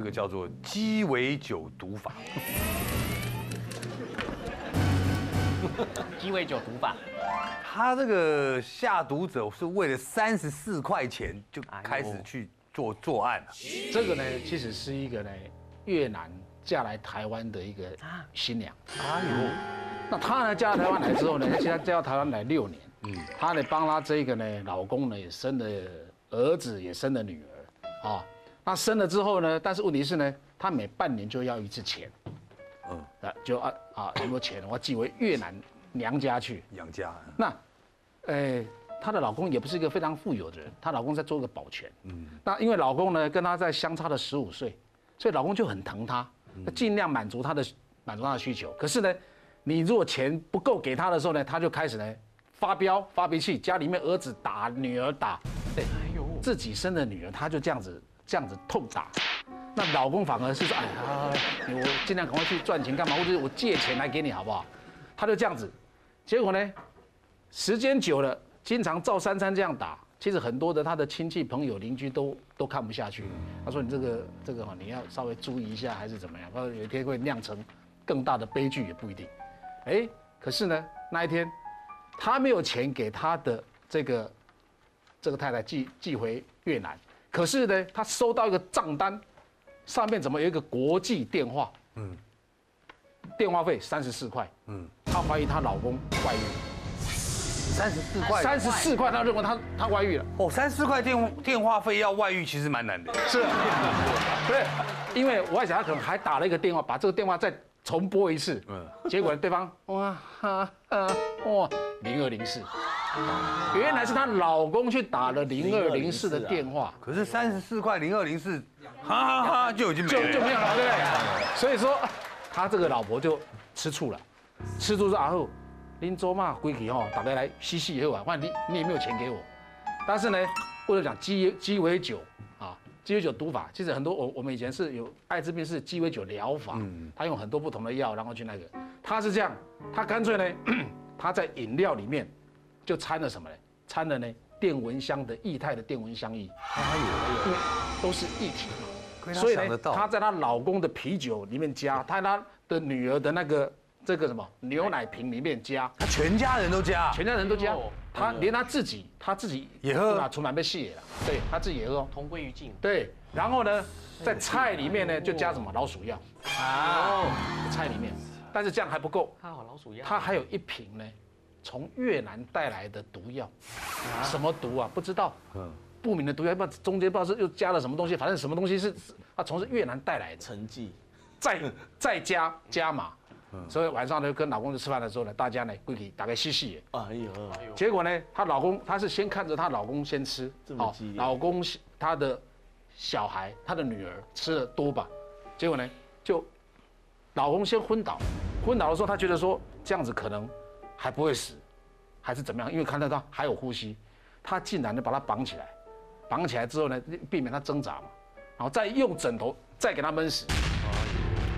这个叫做鸡尾酒毒法。鸡尾酒毒法，他这个下毒者是为了三十四块钱就开始去做作案了。这个呢，其实是一个呢越南嫁来台湾的一个新娘。哎呦，那她呢嫁到台湾来之后呢，其实她嫁到台湾来六年，嗯，她呢帮她这个呢老公呢也生了儿子，也生了女儿，啊，那生了之后呢，但是问题是呢，她每半年就要一次钱，嗯，啊，就啊啊有没有钱，我寄回越南娘家去。养家，那，哎，她的老公也不是一个非常富有的人，她老公在做个保全。嗯，那因为老公呢跟她在相差了十五岁，所以老公就很疼她，尽量满足她的满足她的需求。可是呢，你如果钱不够给她的时候呢，她就开始呢发飙发脾气，家里面儿子打女儿打，对，哎呦，自己生的女儿，她就这样子这样子痛打。那老公反而是说，哎呀，我尽量赶快去赚钱干嘛，或者我借钱来给你好不好？他就这样子，结果呢，时间久了，经常照三餐这样打，其实很多的他的亲戚朋友邻居都都看不下去。他说你这个这个哈，你要稍微注意一下，还是怎么样？他说有一天会酿成更大的悲剧也不一定。哎，可是呢，那一天他没有钱给他的这个这个太太寄寄回越南，可是呢，他收到一个账单，上面怎么有一个国际电话？嗯，电话费三十四块。嗯，她怀疑她老公外遇，三十四块，三十四块，她认为她她外遇了。哦，三十四块电电话费要外遇，其实蛮难的。是，对，因为我在想，他可能还打了一个电话，把这个电话再重拨一次，嗯，结果对方哇哈啊哇零二零四，原来是她老公去打了零二零四的电话，可是三十四块零二零四，哈哈哈就已经没了。就就没有了，对不对？所以说，他这个老婆就吃醋了，吃醋说啊后，您做嘛归去吼，打开来嘻嘻以后啊，反正你你也没有钱给我，但是呢，为了讲鸡鸡尾酒啊，鸡尾酒毒法，其实很多我我们以前是有艾滋病是鸡尾酒疗法，他用很多不同的药，然后去那个，他是这样，他干脆呢，他在饮料里面就掺了什么呢？掺了呢电蚊香的液态的电蚊香液，哎呦，因为都是液体嘛。所以呢想得，到。她在她老公的啤酒里面加，她在她的女儿的那个这个什么牛奶瓶里面加，她全家人都加，全家人都加。哦，她连她自己，她自己也喝。啊，出满被卸了，对，她自己也喝。哦，同归于尽。对，然后呢，在菜里面呢就加什么？老鼠药。啊，菜里面，但是这样还不够，他好老鼠药。她还有一瓶呢，从越南带来的毒药，什么毒啊？不知道，嗯，不明的毒药，不知道中间不知道是又加了什么东西，反正什么东西是是啊，从是越南带来的。成绩，再再加加码，所以晚上呢跟老公去吃饭的时候呢，大家呢规矩大概细细的。哎呦，结果呢，她老公她是先看着她老公先吃，好老公她的小孩她的女儿吃的多吧，结果呢就老公先昏倒，昏倒的时候她觉得说这样子可能还不会死，还是怎么样，因为看到他还有呼吸，他竟然就把他绑起来，绑起来之后呢避免他挣扎嘛，然后再用枕头再给他闷死。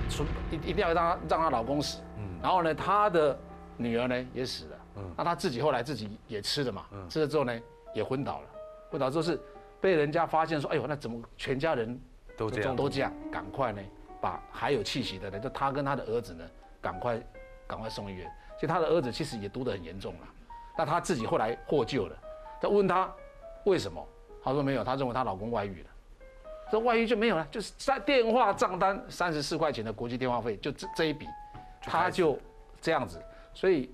出一一定要让他让她老公死，然后呢，她的女儿呢也死了，那她自己后来自己也吃了嘛，吃了之后呢也昏倒了，昏倒之后是被人家发现说，哎呦，那怎么全家人都这样都这样，赶快呢把还有气息的呢，就她跟她的儿子呢，赶快赶快送医院。其实她的儿子其实也毒得很严重了，那她自己后来获救了。他问他为什么，他说没有，他认为她老公外遇了。这外遇就没有了，就是在电话账单三十四块钱的国际电话费，就这这一笔，他就这样子，所以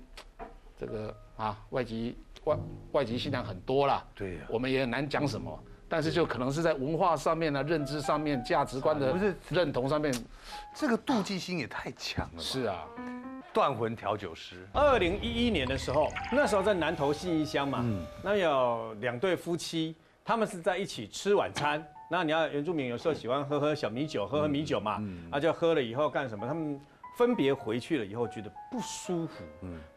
这个啊外籍外外籍新娘很多啦，对呀我们也很难讲什么，但是就可能是在文化上面呢、认知上面、价值观的不是。认同上面，这个妒忌心也太强了吧。是啊，断魂调酒师，二零一一年的时候，那时候在南投信义乡嘛，那有两对夫妻，他们是在一起吃晚餐。那你要原住民有时候喜欢喝喝小米酒，喝喝米酒嘛，那就喝了以后干什么？他们分别回去了以后觉得不舒服，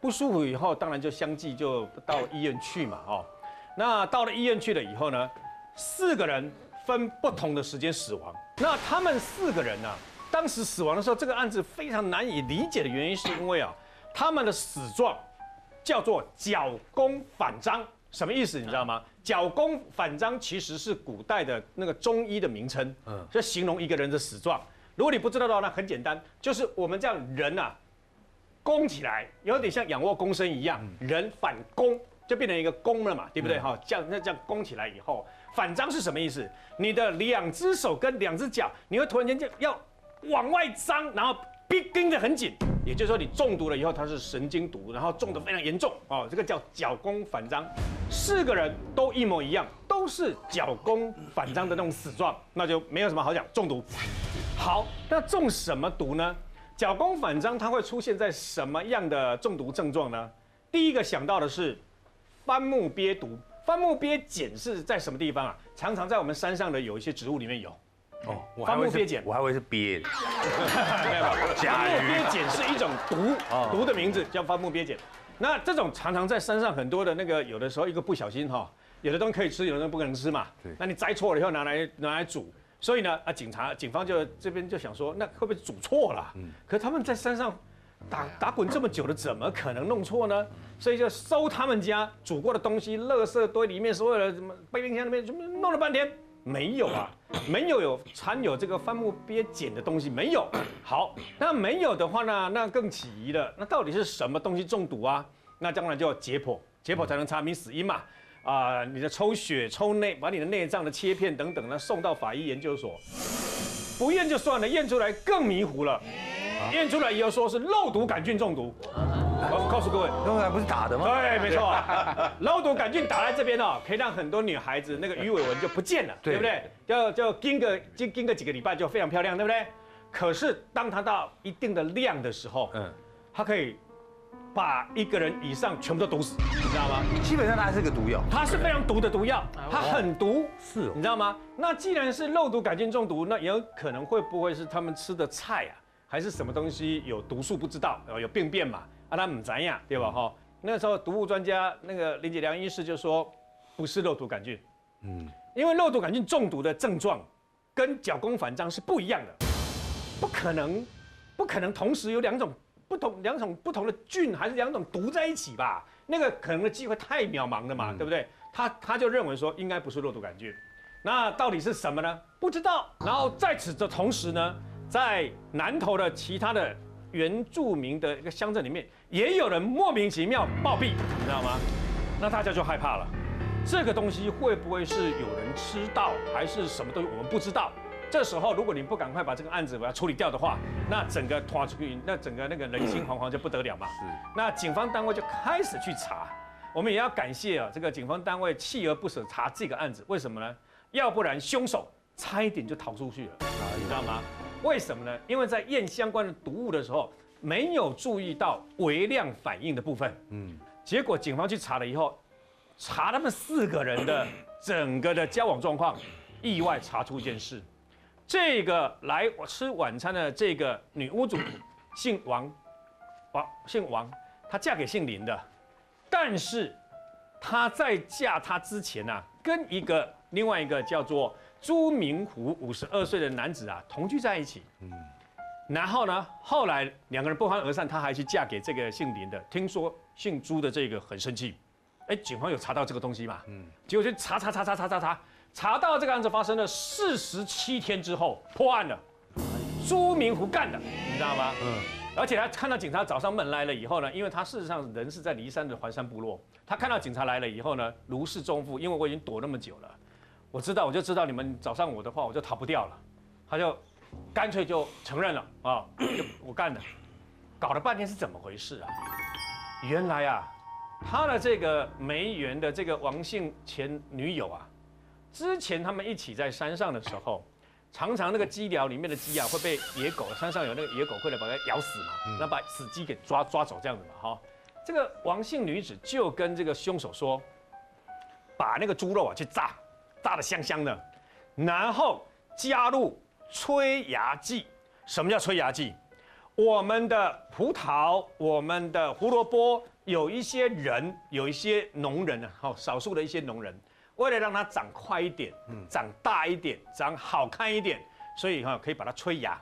不舒服以后当然就相继就到医院去嘛，哦，那到了医院去了以后呢，四个人分不同的时间死亡。那他们四个人呢、当时死亡的时候，这个案子非常难以理解的原因，是因为啊，他们的死状叫做脚弓反张，什么意思？你知道吗？角弓反张其实是古代的那个中医的名称，嗯，就形容一个人的死状。如果你不知道的话，那很简单，就是我们这样人啊，弓起来，有点像仰卧躬身一样，人反弓就变成一个弓了嘛，对不对？哈，这样那这样弓起来以后，反张是什么意思？你的两只手跟两只脚，你会突然间就要往外张，然后逼盯得很紧。也就是说，你中毒了以后，它是神经毒，然后中得非常严重哦。这个叫脚弓反张，四个人都一模一样，都是脚弓反张的那种死状，那就没有什么好讲，中毒。好，那中什么毒呢？脚弓反张它会出现在什么样的中毒症状呢？第一个想到的是番木鳖毒，番木鳖碱是在什么地方啊？常常在我们山上的有一些植物里面有。哦，番木鳖碱，我还以为是鳖。没有，番木鳖碱是一种毒，毒的名字叫番木鳖碱。那这种常常在山上很多的那个，有的时候一个不小心哈，有的东西可以吃，有的东西不可能吃嘛。对。那你摘错了以后拿来拿来煮，所以呢啊，警察警方就这边就想说，那会不会煮错了？嗯。可他们在山上打打滚这么久了，怎么可能弄错呢？所以就搜他们家煮过的东西，垃圾堆里面所有的什么冰箱里面，怎么弄了半天？没有啊，没有有掺有这个番木鳖碱的东西，没有。好，那没有的话呢，那更起疑了。那到底是什么东西中毒啊？那当然就要解剖，解剖才能查明死因嘛。啊，你的抽血、抽内，把你的内脏的切片等等呢，送到法医研究所。不验就算了，验出来更迷糊了。验出来以后说是肉毒杆菌中毒。我告诉各位，刚才不是打的吗？对，没错。肉毒杆菌打在这边哦，可以让很多女孩子那个鱼尾纹就不见了，对不对？就就盯个盯盯个几个礼拜就非常漂亮，对不对？可是当它到一定的量的时候，嗯，它可以把一个人以上全部都毒死，你知道吗？基本上它还是个毒药，它是非常毒的毒药，它很毒，是，你知道吗？那既然是肉毒杆菌中毒，那也有可能会不会是他们吃的菜啊，还是什么东西有毒素不知道，有病变嘛？啊，他唔知呀，对吧？哈，那时候毒物专家那个林杰良医师就说，不是肉毒杆菌，嗯，因为肉毒杆菌中毒的症状跟脚弓反张是不一样的，不可能，不可能同时有两种不同两种不同的菌，还是两种毒在一起吧？那个可能的机会太渺茫了嘛，对不对？他他就认为说应该不是肉毒杆菌，那到底是什么呢？不知道。然后在此的同时呢，在南投的其他的。原住民的一个乡镇里面，也有人莫名其妙暴毙，你知道吗？那大家就害怕了，这个东西会不会是有人吃到，还是什么东西我们不知道？这时候如果你不赶快把这个案子把它处理掉的话，那整个拖出去，那整个那个人心惶惶就不得了嘛。是。那警方单位就开始去查，我们也要感谢啊，这个警方单位锲而不舍查这个案子，为什么呢？要不然凶手差一点就逃出去了，你知道吗？为什么呢？因为在验相关的毒物的时候，没有注意到微量反应的部分。嗯，结果警方去查了以后，查他们四个人的整个的交往状况，意外查出一件事：这个来吃晚餐的这个女屋主姓王，王姓王，她嫁给姓林的，但是她在嫁他之前呢，跟一个另外一个叫做。朱明湖五十二岁的男子啊，同居在一起。嗯，然后呢，后来两个人不欢而散，她还去嫁给这个姓林的。听说姓朱的这个很生气，哎，警方有查到这个东西嘛？嗯，结果就查查查查查查查，查到这个案子发生了四十七天之后破案了，朱明湖干的，你知道吗？嗯，而且他看到警察找上门来了以后呢，因为他事实上人是在骊山的环山部落，他看到警察来了以后呢，如释重负，因为我已经躲那么久了。我知道，我就知道你们找上我的话，我就逃不掉了。他就干脆就承认了啊，就我干的。搞了半天是怎么回事啊？原来啊，他的这个梅园的这个王姓前女友啊，之前他们一起在山上的时候，常常那个鸡寮里面的鸡啊会被野狗，山上有那个野狗会来把它咬死嘛，那把死鸡给抓抓走这样子嘛哈。这个王姓女子就跟这个凶手说，把那个猪肉啊去炸。炸的香香的，然后加入催芽剂。什么叫催芽剂？我们的葡萄、我们的胡萝卜，有一些人，有一些农人啊，好少数的一些农人，为了让它长快一点，嗯，长大一点，长好看一点，所以哈可以把它催芽。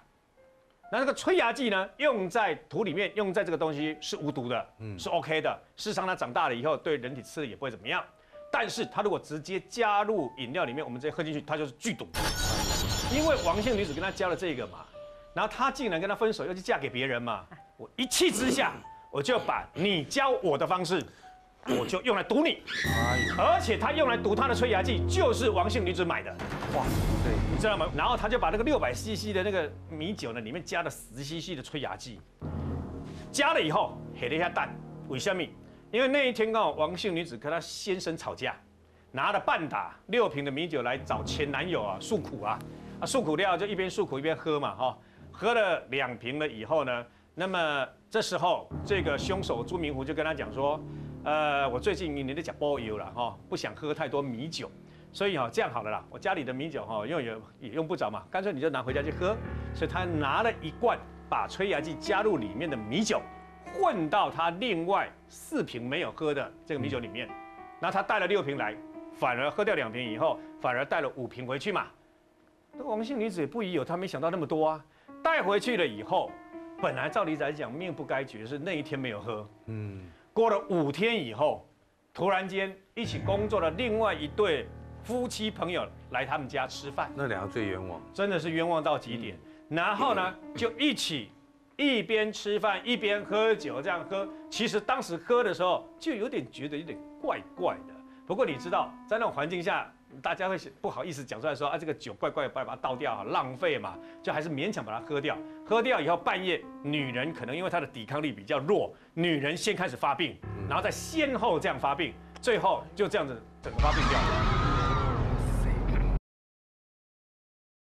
那这个催芽剂呢，用在土里面，用在这个东西是无毒的，嗯，是 OK 的。事实上它长大了以后，对人体吃了也不会怎么样。但是他如果直接加入饮料里面，我们直接喝进去，他就是剧毒。因为王姓女子跟他交了这个嘛，然后他竟然跟他分手，又去嫁给别人嘛，我一气之下，我就把你教我的方式，我就用来毒你。而且他用来毒他的催芽剂，就是王姓女子买的。哇，对，你知道吗？然后他就把那个六百 CC 的那个米酒呢，里面加了十 CC 的催芽剂，加了以后，黑了一下蛋，为什么？因为那一天刚好王姓女子跟她先生吵架，拿了半打六瓶的米酒来找前男友啊诉苦啊。啊，诉苦料就一边诉苦一边喝嘛，哈，喝了两瓶了以后呢，那么这时候这个凶手朱明湖就跟他讲说，呃，我最近你的脚包油了哈，不想喝太多米酒，所以哈这样好了啦，我家里的米酒哈用也也用不着嘛，干脆你就拿回家去喝，所以他拿了一罐把催芽剂加入里面的米酒，混到他另外四瓶没有喝的这个米酒里面，那他带了六瓶来，反而喝掉两瓶以后，反而带了五瓶回去嘛。那王姓女子也不疑有他，没想到那么多啊！带回去了以后，本来照理来讲命不该绝，是那一天没有喝。嗯，过了五天以后，突然间一起工作的另外一对夫妻朋友来他们家吃饭。那两个最冤枉，真的是冤枉到极点。然后呢，就一起一边吃饭一边喝酒，这样喝。其实当时喝的时候就有点觉得有点怪怪的。不过你知道，在那种环境下。大家会不好意思讲出来说啊，这个酒怪怪，把它倒掉，浪费嘛，就还是勉强把它喝掉。喝掉以后，半夜女人可能因为她的抵抗力比较弱，女人先开始发病，然后再先后这样发病，最后就这样子整个发病掉了。